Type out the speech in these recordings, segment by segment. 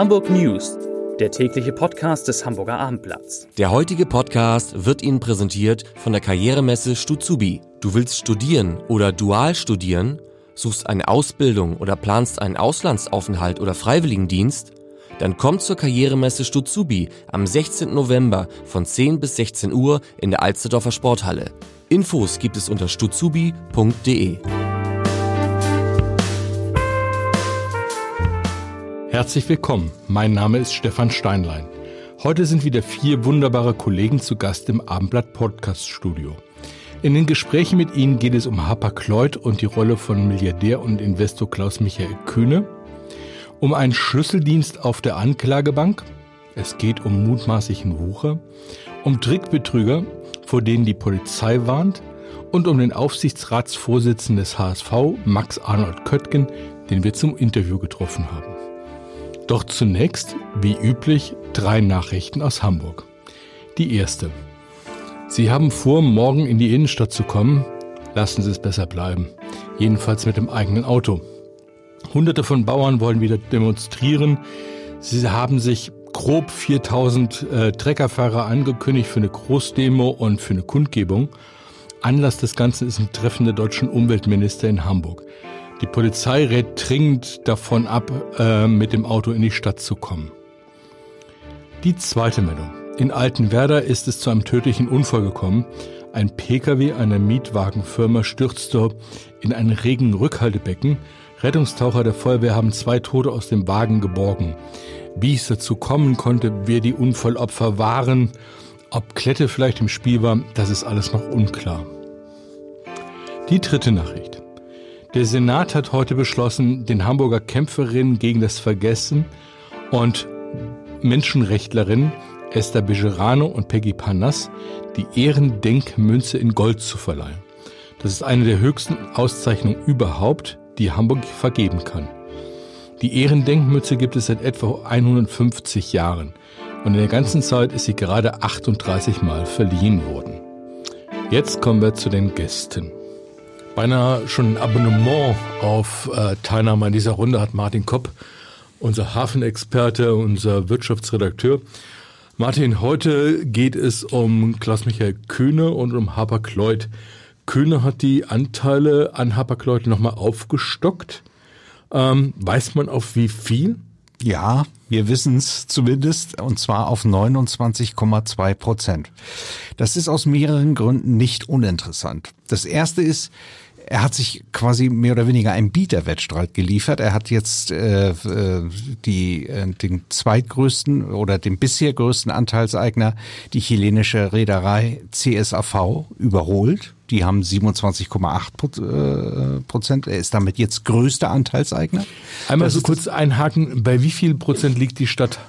Hamburg News, der tägliche Podcast des Hamburger Abendblatts. Der heutige Podcast wird Ihnen präsentiert von der Karrieremesse Stuzubi. Du willst studieren oder dual studieren, suchst eine Ausbildung oder planst einen Auslandsaufenthalt oder Freiwilligendienst? Dann komm zur Karrieremesse Stuzubi am 16. November von 10 bis 16 Uhr in der Alsterdorfer Sporthalle. Infos gibt es unter stuzubi.de. Herzlich willkommen, mein Name ist Stefan Steinlein. Heute sind wieder vier wunderbare Kollegen zu Gast im Abendblatt Podcast Studio. In den Gesprächen mit ihnen geht es um Hapag-Lloyd und die Rolle von Milliardär und Investor Klaus-Michael Kühne, um einen Schlüsseldienst auf der Anklagebank, es geht um mutmaßlichen Wucher, um Trickbetrüger, vor denen die Polizei warnt und um den Aufsichtsratsvorsitzenden des HSV, Max Arnold Köttgen, den wir zum Interview getroffen haben. Doch zunächst, wie üblich, drei Nachrichten aus Hamburg. Die erste. Sie haben vor, morgen in die Innenstadt zu kommen. Lassen Sie es besser bleiben. Jedenfalls mit dem eigenen Auto. Hunderte von Bauern wollen wieder demonstrieren. Sie haben sich grob 4000 äh, Treckerfahrer angekündigt für eine Großdemo und für eine Kundgebung. Anlass des Ganzen ist ein Treffen der deutschen Umweltminister in Hamburg. Die Polizei rät dringend davon ab, äh, mit dem Auto in die Stadt zu kommen. Die zweite Meldung. In Altenwerder ist es zu einem tödlichen Unfall gekommen. Ein Pkw einer Mietwagenfirma stürzte in ein Regenrückhaltebecken. Rettungstaucher der Feuerwehr haben zwei Tote aus dem Wagen geborgen. Wie es dazu kommen konnte, wer die Unfallopfer waren, ob Klette vielleicht im Spiel war, das ist alles noch unklar. Die dritte Nachricht. Der Senat hat heute beschlossen, den Hamburger Kämpferinnen gegen das Vergessen und Menschenrechtlerinnen Esther Bejerano und Peggy Panas die Ehrendenkmünze in Gold zu verleihen. Das ist eine der höchsten Auszeichnungen überhaupt, die Hamburg vergeben kann. Die Ehrendenkmünze gibt es seit etwa 150 Jahren und in der ganzen Zeit ist sie gerade 38 Mal verliehen worden. Jetzt kommen wir zu den Gästen. Beinahe schon ein Abonnement auf äh, Teilnahme an dieser Runde hat Martin Kopp, unser Hafenexperte, unser Wirtschaftsredakteur. Martin, heute geht es um Klaus-Michael Kühne und um Hapag-Lloyd. Kühne hat die Anteile an Hapag-Lloyd nochmal aufgestockt. Ähm, weiß man auf wie viel? Ja, wir wissen es zumindest, und zwar auf 29,2 Prozent. Das ist aus mehreren Gründen nicht uninteressant. Das erste ist, er hat sich quasi mehr oder weniger einen Bieterwettstreit geliefert. Er hat jetzt äh, äh, die, äh, den zweitgrößten oder den bisher größten Anteilseigner, die chilenische Reederei CSAV, überholt. Die haben 27,8 äh, Prozent. Er ist damit jetzt größter Anteilseigner. Einmal das so kurz einhaken, bei wie viel Prozent liegt die Stadt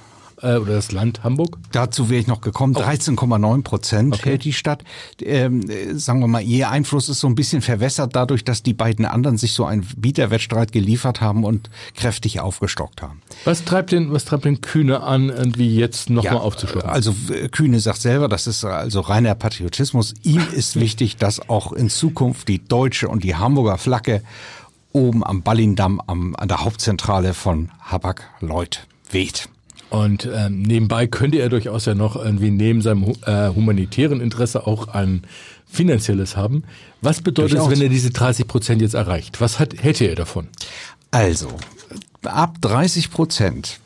äh, oder das Land Hamburg? Dazu wäre ich noch gekommen. 13,9 Prozent okay. hält die Stadt. Ähm, sagen wir mal, ihr Einfluss ist so ein bisschen verwässert dadurch, dass die beiden anderen sich so einen Bieterwettstreit geliefert haben und kräftig aufgestockt haben. Was treibt denn, was treibt denn Kühne an, irgendwie jetzt nochmal ja, aufzustocken? Also Kühne sagt selber, das ist also reiner Patriotismus. Ihm ist wichtig, dass auch in Zukunft die deutsche und die Hamburger Flagge oben am Ballindamm am, an der Hauptzentrale von Habak-Lloyd weht. Und ähm, nebenbei könnte er durchaus ja noch irgendwie neben seinem äh, humanitären Interesse auch ein finanzielles haben. Was bedeutet es, wenn er diese 30 Prozent jetzt erreicht? Was hat, hätte er davon? Also, ab 30 Prozent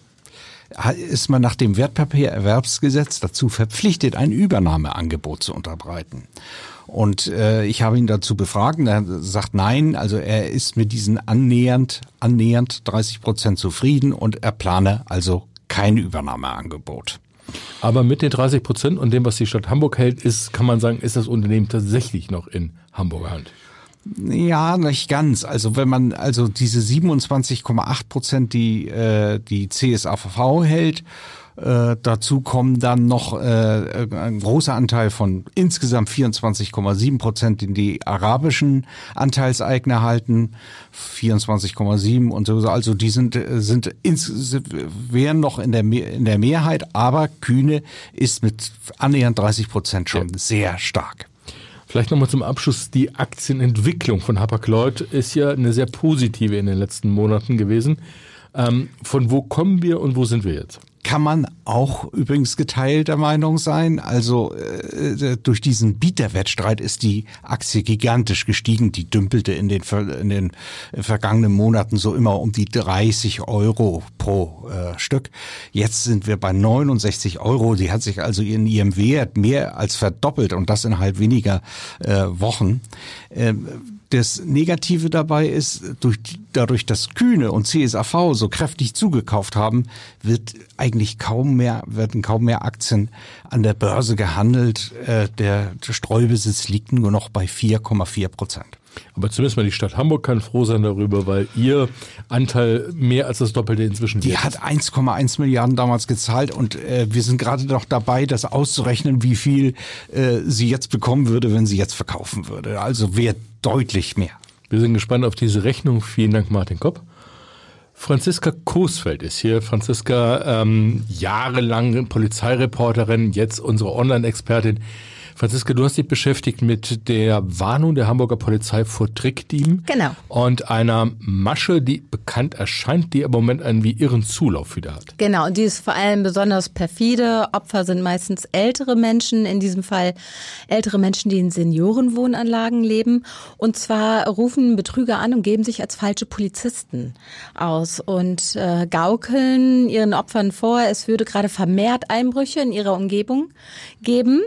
ist man nach dem Wertpapiererwerbsgesetz dazu verpflichtet, ein Übernahmeangebot zu unterbreiten. Und äh, ich habe ihn dazu befragt und er sagt nein, also er ist mit diesen annähernd, annähernd 30 Prozent zufrieden und er plane also kein Übernahmeangebot. Aber mit den 30 Prozent und dem, was die Stadt Hamburg hält, ist, kann man sagen, ist das Unternehmen tatsächlich noch in Hamburger Hand. Ja, nicht ganz. Also wenn man also diese 27,8 Prozent, die äh, die CSAVV hält äh, dazu kommen dann noch äh, ein großer Anteil von insgesamt 24,7 Prozent, den die arabischen Anteilseigner halten, 24,7 und so. Also die sind sind ins, wären noch in der in der Mehrheit, aber Kühne ist mit annähernd 30 Prozent schon ja. sehr stark. Vielleicht nochmal zum Abschluss. Die Aktienentwicklung von Hapag-Lloyd ist ja eine sehr positive in den letzten Monaten gewesen. Ähm, von wo kommen wir und wo sind wir jetzt? Kann man auch übrigens geteilter Meinung sein. Also äh, durch diesen Bieterwettstreit ist die Aktie gigantisch gestiegen. Die dümpelte in den, in den vergangenen Monaten so immer um die 30 Euro pro äh, Stück. Jetzt sind wir bei 69 Euro. Die hat sich also in ihrem Wert mehr als verdoppelt und das innerhalb weniger äh, Wochen. Ähm, das Negative dabei ist, durch, dadurch, dass Kühne und CSAV so kräftig zugekauft haben, wird eigentlich kaum mehr, werden kaum mehr Aktien an der Börse gehandelt. Äh, der Streubesitz liegt nur noch bei 4,4 Prozent. Aber zumindest mal die Stadt Hamburg kann froh sein darüber, weil ihr Anteil mehr als das Doppelte inzwischen Die hat 1,1 Milliarden damals gezahlt und äh, wir sind gerade noch dabei, das auszurechnen, wie viel äh, sie jetzt bekommen würde, wenn sie jetzt verkaufen würde. Also wäre deutlich mehr. Wir sind gespannt auf diese Rechnung. Vielen Dank, Martin Kopp. Franziska Coesfeld ist hier. Franziska, ähm, jahrelang Polizeireporterin, jetzt unsere Online-Expertin. Franziska, du hast dich beschäftigt mit der Warnung der Hamburger Polizei vor Trickdieben. Genau. Und einer Masche, die bekannt erscheint, die im Moment einen wie irren Zulauf wieder hat. Genau, und die ist vor allem besonders perfide. Opfer sind meistens ältere Menschen, in diesem Fall ältere Menschen, die in Seniorenwohnanlagen leben. Und zwar rufen Betrüger an und geben sich als falsche Polizisten aus und äh, gaukeln ihren Opfern vor, es würde gerade vermehrt Einbrüche in ihrer Umgebung geben.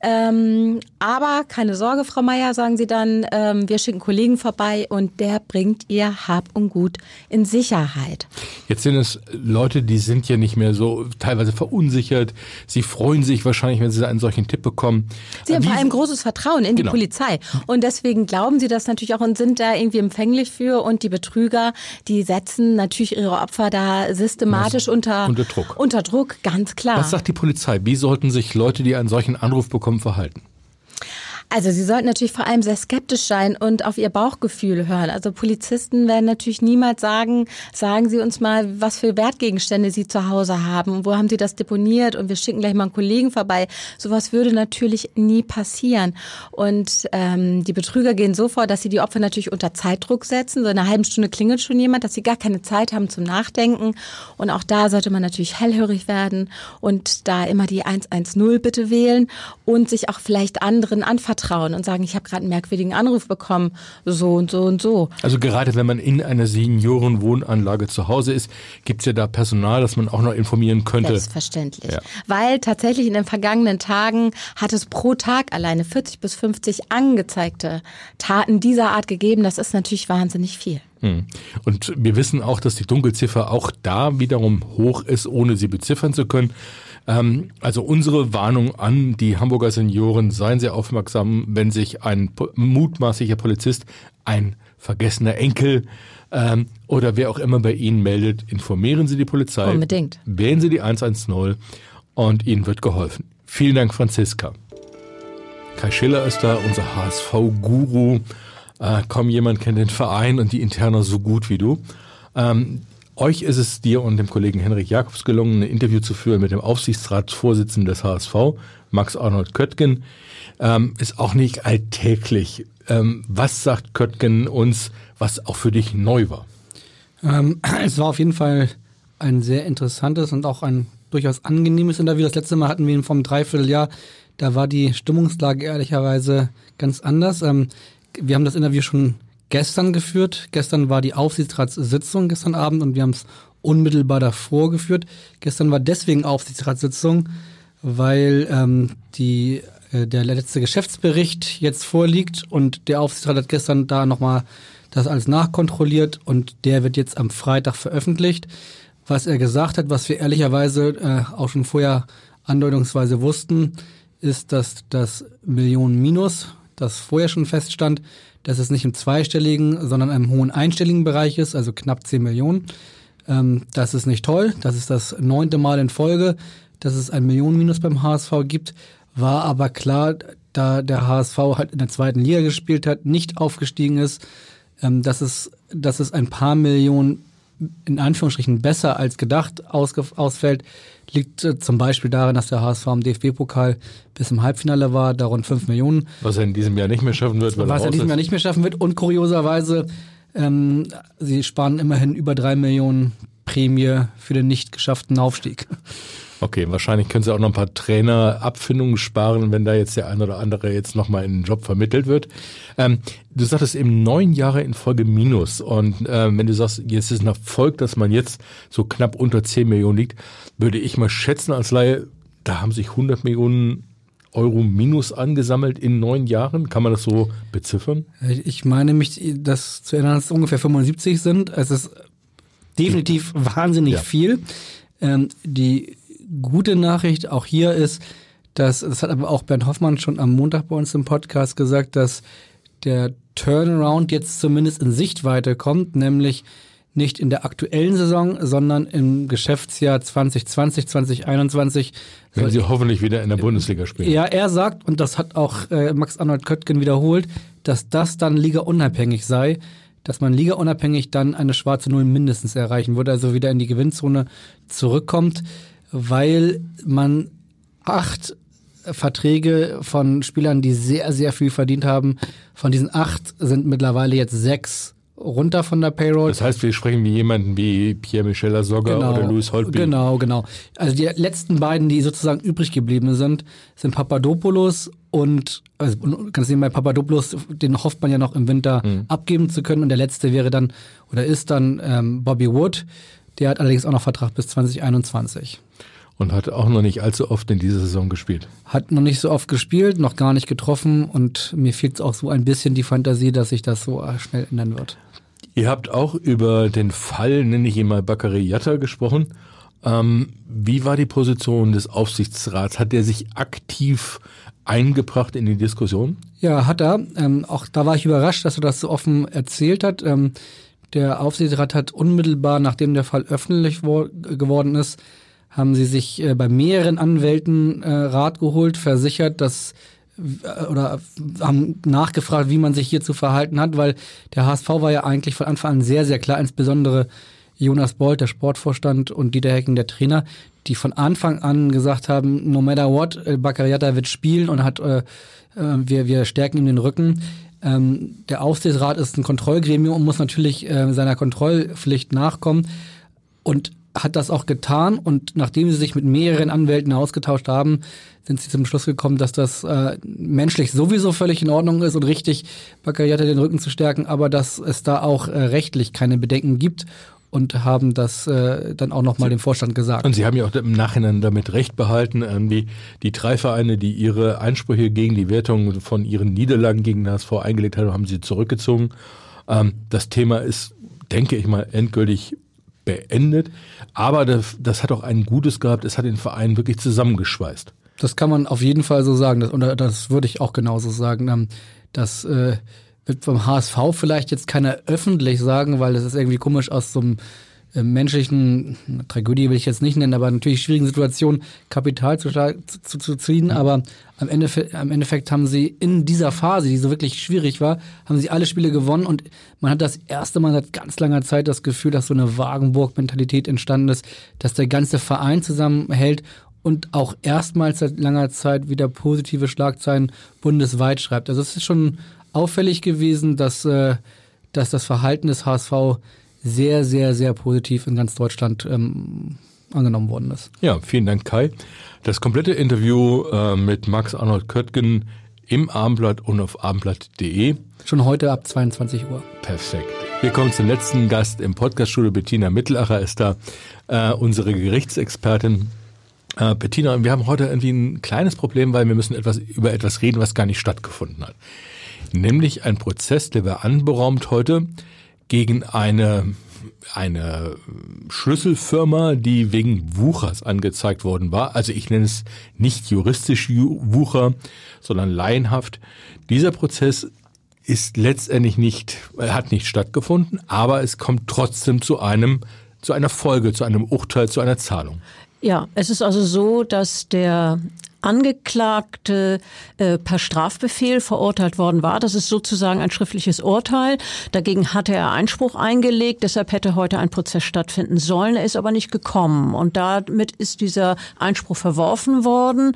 Ähm, aber keine Sorge, Frau Meier, sagen Sie dann, ähm, wir schicken Kollegen vorbei und der bringt ihr Hab und Gut in Sicherheit. Jetzt sind es Leute, die sind ja nicht mehr so teilweise verunsichert. Sie freuen sich wahrscheinlich, wenn sie einen solchen Tipp bekommen. Sie haben Wie, vor allem großes Vertrauen in genau. die Polizei. Und deswegen glauben sie das natürlich auch und sind da irgendwie empfänglich für. Und die Betrüger, die setzen natürlich ihre Opfer da systematisch unter, unter Druck. Unter Druck, ganz klar. Was sagt die Polizei? Wie sollten sich Leute, die einen solchen Anruf bekommen, vollkommen verhalten? Also Sie sollten natürlich vor allem sehr skeptisch sein und auf Ihr Bauchgefühl hören. Also Polizisten werden natürlich niemals sagen, sagen Sie uns mal, was für Wertgegenstände Sie zu Hause haben, wo haben Sie das deponiert und wir schicken gleich mal einen Kollegen vorbei. Sowas würde natürlich nie passieren. Und ähm, die Betrüger gehen so vor, dass sie die Opfer natürlich unter Zeitdruck setzen. So in einer halben Stunde klingelt schon jemand, dass sie gar keine Zeit haben zum Nachdenken. Und auch da sollte man natürlich hellhörig werden und da immer die 110 bitte wählen und sich auch vielleicht anderen anvertrauen vertrauen und sagen, ich habe gerade einen merkwürdigen Anruf bekommen, so und so und so. Also gerade wenn man in einer Seniorenwohnanlage zu Hause ist, gibt es ja da Personal, das man auch noch informieren könnte. Selbstverständlich. Ja. Weil tatsächlich in den vergangenen Tagen hat es pro Tag alleine 40 bis 50 angezeigte Taten dieser Art gegeben. Das ist natürlich wahnsinnig viel. Hm. Und wir wissen auch, dass die Dunkelziffer auch da wiederum hoch ist, ohne sie beziffern zu können. Ähm, also unsere Warnung an die Hamburger Senioren, seien Sie aufmerksam, wenn sich ein mutmaßlicher Polizist, ein vergessener Enkel ähm, oder wer auch immer bei Ihnen meldet, informieren Sie die Polizei. Unbedingt. Wählen Sie die 110 und Ihnen wird geholfen. Vielen Dank, Franziska. Kai Schiller ist da, unser HSV-Guru. Äh, kaum jemand kennt den Verein und die Interna so gut wie du. Ähm, euch ist es dir und dem Kollegen Henrik Jakobs gelungen, ein Interview zu führen mit dem Aufsichtsratsvorsitzenden des HSV, Max Arnold Köttgen. Ähm, ist auch nicht alltäglich. Ähm, was sagt Köttgen uns, was auch für dich neu war? Ähm, es war auf jeden Fall ein sehr interessantes und auch ein durchaus angenehmes Interview. Das letzte Mal hatten wir ihn vom Dreivierteljahr. Da war die Stimmungslage ehrlicherweise ganz anders. Ähm, wir haben das Interview schon gestern geführt. Gestern war die Aufsichtsratssitzung gestern Abend und wir haben es unmittelbar davor geführt. Gestern war deswegen Aufsichtsratssitzung, weil ähm, die, äh, der letzte Geschäftsbericht jetzt vorliegt und der Aufsichtsrat hat gestern da nochmal das alles nachkontrolliert und der wird jetzt am Freitag veröffentlicht. Was er gesagt hat, was wir ehrlicherweise äh, auch schon vorher andeutungsweise wussten, ist, dass das Millionen Minus, das vorher schon feststand, dass es nicht im zweistelligen, sondern im hohen einstelligen Bereich ist, also knapp 10 Millionen. Ähm, das ist nicht toll. Das ist das neunte Mal in Folge, dass es ein Millionenminus beim HSV gibt. War aber klar, da der HSV halt in der zweiten Liga gespielt hat, nicht aufgestiegen ist, ähm, dass, es, dass es ein paar Millionen in Anführungsstrichen besser als gedacht ausfällt, liegt äh, zum Beispiel daran, dass der HSV im DFB-Pokal bis im Halbfinale war, da rund 5 Millionen. Was er in diesem Jahr nicht mehr schaffen wird. was er in diesem Jahr nicht mehr schaffen wird. Und kurioserweise, ähm, sie sparen immerhin über 3 Millionen Prämie für den nicht geschafften Aufstieg. Okay, wahrscheinlich können Sie auch noch ein paar Trainerabfindungen sparen, wenn da jetzt der ein oder andere jetzt nochmal in den Job vermittelt wird. Ähm, du sagtest eben neun Jahre in Folge Minus. Und äh, wenn du sagst, jetzt ist ein Erfolg, dass man jetzt so knapp unter 10 Millionen liegt, würde ich mal schätzen als Laie, da haben sich 100 Millionen Euro Minus angesammelt in neun Jahren. Kann man das so beziffern? Ich meine mich, das zu erinnern, dass es ungefähr 75 sind. Es ist definitiv wahnsinnig ja. viel. Ähm, die gute Nachricht auch hier ist, dass, das hat aber auch Bernd Hoffmann schon am Montag bei uns im Podcast gesagt, dass der Turnaround jetzt zumindest in Sichtweite kommt, nämlich nicht in der aktuellen Saison, sondern im Geschäftsjahr 2020, 2021. Wenn sie hoffentlich wieder in der Bundesliga spielen. Ja, er sagt, und das hat auch äh, Max Arnold Köttgen wiederholt, dass das dann Liga unabhängig sei, dass man Liga unabhängig dann eine schwarze Null mindestens erreichen würde, also wieder in die Gewinnzone zurückkommt weil man acht Verträge von Spielern, die sehr, sehr viel verdient haben, von diesen acht sind mittlerweile jetzt sechs runter von der Payroll. Das heißt, wir sprechen wie jemanden wie Pierre-Michel Lasogga genau, oder Louis Holtby. Genau, genau. Also die letzten beiden, die sozusagen übrig geblieben sind, sind Papadopoulos und also ganz sehen bei Papadopoulos, den hofft man ja noch im Winter mhm. abgeben zu können und der letzte wäre dann oder ist dann ähm, Bobby Wood. Der hat allerdings auch noch Vertrag bis 2021. Und hat auch noch nicht allzu oft in dieser Saison gespielt. Hat noch nicht so oft gespielt, noch gar nicht getroffen und mir fehlt auch so ein bisschen die Fantasie, dass sich das so schnell ändern wird. Ihr habt auch über den Fall, nenne ich ihn mal Bakary Yatta, gesprochen. Ähm, wie war die Position des Aufsichtsrats? Hat der sich aktiv eingebracht in die Diskussion? Ja, hat er. Ähm, auch da war ich überrascht, dass er das so offen erzählt hat. Ähm, der Aufsichtsrat hat unmittelbar, nachdem der Fall öffentlich geworden ist, haben sie sich äh, bei mehreren Anwälten äh, Rat geholt, versichert, dass äh, oder haben nachgefragt, wie man sich hier zu verhalten hat, weil der HSV war ja eigentlich von Anfang an sehr, sehr klar, insbesondere Jonas Bolt, der Sportvorstand und Dieter Hecken, der Trainer, die von Anfang an gesagt haben, no matter what, äh, Baccariata wird spielen und hat, äh, wir, wir stärken ihm den Rücken. Ähm, der Aufsichtsrat ist ein Kontrollgremium und muss natürlich äh, seiner Kontrollpflicht nachkommen und hat das auch getan. Und nachdem sie sich mit mehreren Anwälten ausgetauscht haben, sind sie zum Schluss gekommen, dass das äh, menschlich sowieso völlig in Ordnung ist und richtig, Baccariata den Rücken zu stärken, aber dass es da auch äh, rechtlich keine Bedenken gibt und haben das äh, dann auch nochmal dem Vorstand gesagt. Und Sie haben ja auch im Nachhinein damit recht behalten, ähm, die, die drei Vereine, die ihre Einsprüche gegen die Wertung von ihren Niederlagen gegen das HSV eingelegt haben, haben sie zurückgezogen. Ähm, das Thema ist, denke ich mal, endgültig beendet. Aber das, das hat auch ein Gutes gehabt, es hat den Verein wirklich zusammengeschweißt. Das kann man auf jeden Fall so sagen. Das, und das würde ich auch genauso sagen. Ähm, das äh, wird vom HSV vielleicht jetzt keiner öffentlich sagen, weil das ist irgendwie komisch aus so einem äh, menschlichen Tragödie will ich jetzt nicht nennen, aber natürlich schwierigen Situation Kapital zu, zu, zu ziehen. Mhm. Aber am, Ende, am Endeffekt haben sie in dieser Phase, die so wirklich schwierig war, haben sie alle Spiele gewonnen und man hat das erste Mal seit ganz langer Zeit das Gefühl, dass so eine Wagenburg-Mentalität entstanden ist, dass der ganze Verein zusammenhält und auch erstmals seit langer Zeit wieder positive Schlagzeilen bundesweit schreibt. Also es ist schon auffällig gewesen, dass, äh, dass das Verhalten des HSV sehr, sehr, sehr positiv in ganz Deutschland ähm, angenommen worden ist. Ja, vielen Dank, Kai. Das komplette Interview äh, mit Max Arnold Köttgen im Abendblatt und auf abendblatt.de. Schon heute ab 22 Uhr. Perfekt. Wir kommen zum letzten Gast im Podcaststudio. Bettina Mittelacher ist da, äh, unsere Gerichtsexpertin. Äh, Bettina, wir haben heute irgendwie ein kleines Problem, weil wir müssen etwas über etwas reden, was gar nicht stattgefunden hat nämlich ein Prozess, der war anberaumt heute gegen eine eine Schlüsselfirma, die wegen Wuchers angezeigt worden war. Also ich nenne es nicht juristisch Wucher, sondern laienhaft. Dieser Prozess ist letztendlich nicht, hat nicht stattgefunden, aber es kommt trotzdem zu einem, zu einer Folge, zu einem Urteil, zu einer Zahlung. Ja, es ist also so, dass der Angeklagte äh, per Strafbefehl verurteilt worden war. Das ist sozusagen ein schriftliches Urteil. Dagegen hatte er Einspruch eingelegt. Deshalb hätte heute ein Prozess stattfinden sollen. Er ist aber nicht gekommen. Und damit ist dieser Einspruch verworfen worden.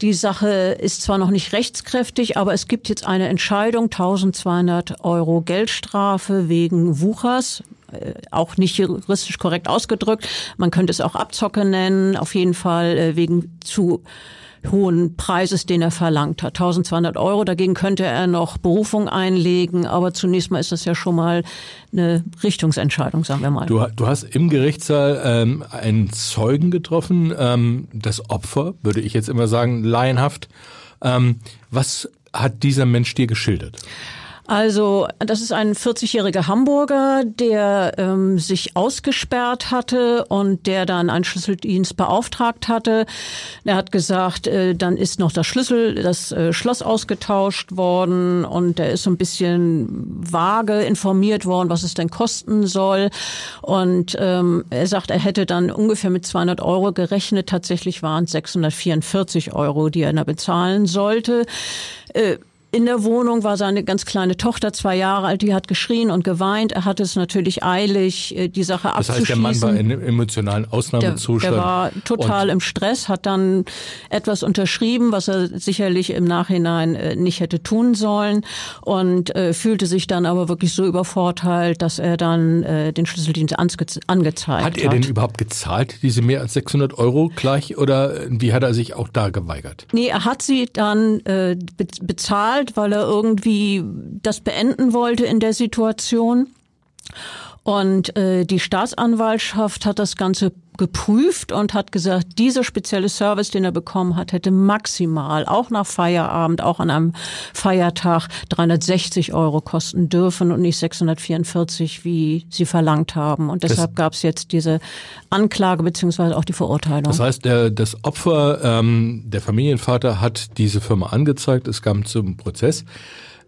Die Sache ist zwar noch nicht rechtskräftig, aber es gibt jetzt eine Entscheidung, 1200 Euro Geldstrafe wegen Wuchers äh, auch nicht juristisch korrekt ausgedrückt. Man könnte es auch Abzocke nennen, auf jeden Fall äh, wegen zu hohen Preises, den er verlangt hat. 1200 Euro. Dagegen könnte er noch Berufung einlegen. Aber zunächst mal ist das ja schon mal eine Richtungsentscheidung, sagen wir mal. Du, du hast im Gerichtssaal ähm, einen Zeugen getroffen, ähm, das Opfer, würde ich jetzt immer sagen, laienhaft. Ähm, was hat dieser Mensch dir geschildert? Also das ist ein 40-jähriger Hamburger, der ähm, sich ausgesperrt hatte und der dann einen Schlüsseldienst beauftragt hatte. Er hat gesagt, äh, dann ist noch das Schlüssel, das äh, Schloss ausgetauscht worden und er ist so ein bisschen vage informiert worden, was es denn kosten soll. Und ähm, er sagt, er hätte dann ungefähr mit 200 Euro gerechnet. Tatsächlich waren es 644 Euro, die er da bezahlen sollte. Äh, in der Wohnung war seine ganz kleine Tochter, zwei Jahre alt, die hat geschrien und geweint. Er hatte es natürlich eilig, äh, die Sache das abzuschließen. Das heißt, der Mann war in einem emotionalen Ausnahmezustand. Der, der war total im Stress, hat dann etwas unterschrieben, was er sicherlich im Nachhinein äh, nicht hätte tun sollen und äh, fühlte sich dann aber wirklich so übervorteilt, dass er dann den Schlüsseldienst ange angezeigt hat. Hat er denn überhaupt gezahlt, diese mehr als 600 Euro gleich oder wie hat er sich auch da geweigert? Nee, er hat sie dann bezahlt bezahlt, weil er irgendwie das beenden wollte in der Situation. Und äh, die Staatsanwaltschaft hat das Ganze geprüft und hat gesagt, dieser spezielle Service, den er bekommen hat, hätte maximal, auch nach Feierabend, auch an einem Feiertag, 360 Euro kosten dürfen und nicht 644, wie sie verlangt haben. Und deshalb gab es jetzt diese Anklage beziehungsweise auch die Verurteilung. Das heißt, der, das Opfer, ähm, der Familienvater, hat diese Firma angezeigt, es kam zum Prozess.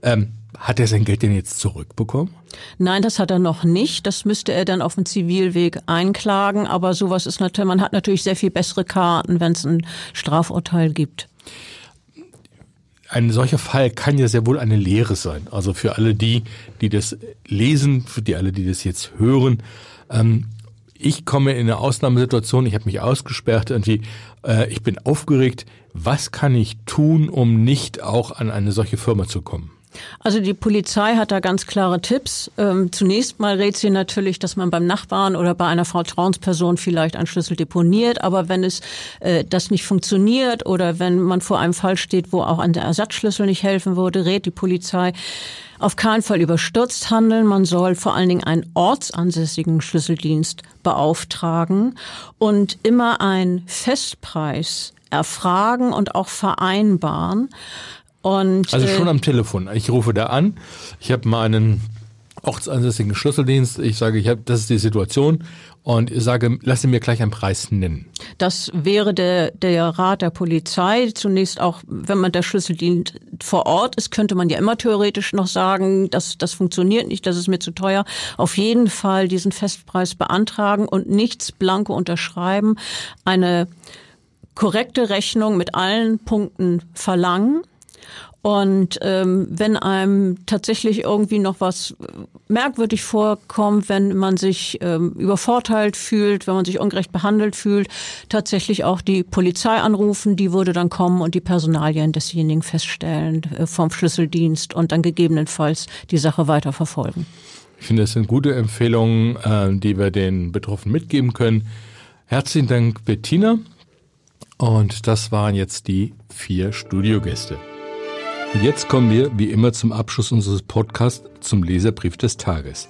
Ähm, hat er sein Geld denn jetzt zurückbekommen? Nein, das hat er noch nicht. Das müsste er dann auf dem Zivilweg einklagen. Aber sowas ist natürlich, man hat natürlich sehr viel bessere Karten, wenn es ein Strafurteil gibt. Ein solcher Fall kann ja sehr wohl eine Lehre sein. Also für alle die, die das lesen, für die alle, die das jetzt hören. Ähm, ich komme in eine Ausnahmesituation, ich habe mich ausgesperrt, irgendwie, äh, ich bin aufgeregt. Was kann ich tun, um nicht auch an eine solche Firma zu kommen? Also die Polizei hat da ganz klare Tipps. Ähm, zunächst mal rät sie natürlich, dass man beim Nachbarn oder bei einer Vertrauensperson vielleicht einen Schlüssel deponiert. Aber wenn es äh, das nicht funktioniert oder wenn man vor einem Fall steht, wo auch ein Ersatzschlüssel nicht helfen würde, rät die Polizei auf keinen Fall überstürzt handeln. Man soll vor allen Dingen einen ortsansässigen Schlüsseldienst beauftragen und immer einen Festpreis erfragen und auch vereinbaren. Und, also schon äh, am Telefon. Ich rufe da an. Ich habe meinen ortsansässigen Schlüsseldienst. Ich sage, ich habe, das ist die Situation und ich sage, lass mir gleich einen Preis nennen. Das wäre der, der Rat der Polizei. Zunächst auch, wenn man der Schlüsseldienst vor Ort ist, könnte man ja immer theoretisch noch sagen, dass das funktioniert nicht, das ist mir zu teuer. Auf jeden Fall diesen Festpreis beantragen und nichts blanko unterschreiben. Eine korrekte Rechnung mit allen Punkten verlangen und ähm, wenn einem tatsächlich irgendwie noch was merkwürdig vorkommt, wenn man sich ähm, übervorteilt fühlt, wenn man sich ungerecht behandelt fühlt, tatsächlich auch die Polizei anrufen, die würde dann kommen und die Personalien desjenigen feststellen äh, vom Schlüsseldienst und dann gegebenenfalls die Sache weiter verfolgen. Ich finde, das sind gute Empfehlungen, äh, die wir den Betroffenen mitgeben können. Herzlichen Dank, Bettina. Und das waren jetzt die vier Studiogäste. Und jetzt kommen wir, wie immer, zum Abschluss unseres Podcasts zum Leserbrief des Tages.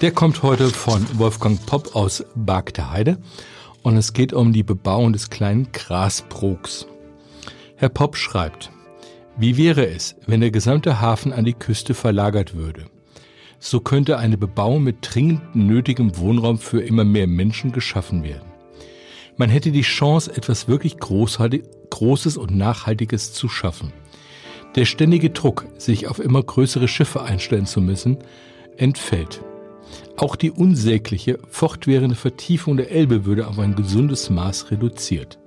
Der kommt heute von Wolfgang Popp aus Bagdeheide und es geht um die Bebauung des kleinen Grasbrugs. Herr Popp schreibt, wie wäre es, wenn der gesamte Hafen an die Küste verlagert würde? So könnte eine Bebauung mit dringend nötigem Wohnraum für immer mehr Menschen geschaffen werden. Man hätte die Chance, etwas wirklich Großes und Nachhaltiges zu schaffen. Der ständige Druck, sich auf immer größere Schiffe einstellen zu müssen, entfällt. Auch die unsägliche, fortwährende Vertiefung der Elbe würde auf ein gesundes Maß reduziert.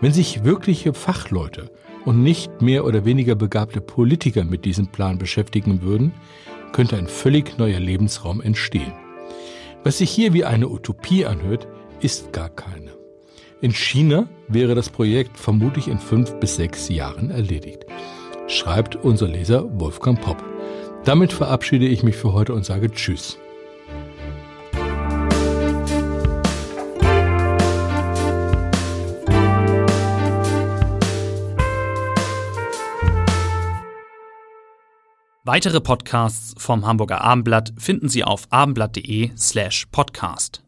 Wenn sich wirkliche Fachleute und nicht mehr oder weniger begabte Politiker mit diesem Plan beschäftigen würden, könnte ein völlig neuer Lebensraum entstehen. Was sich hier wie eine Utopie anhört, ist gar keine. In China wäre das Projekt vermutlich in fünf bis sechs Jahren erledigt schreibt unser Leser Wolfgang Popp. Damit verabschiede ich mich für heute und sage Tschüss. Weitere Podcasts vom Hamburger Abendblatt finden Sie auf abendblatt.de slash podcast.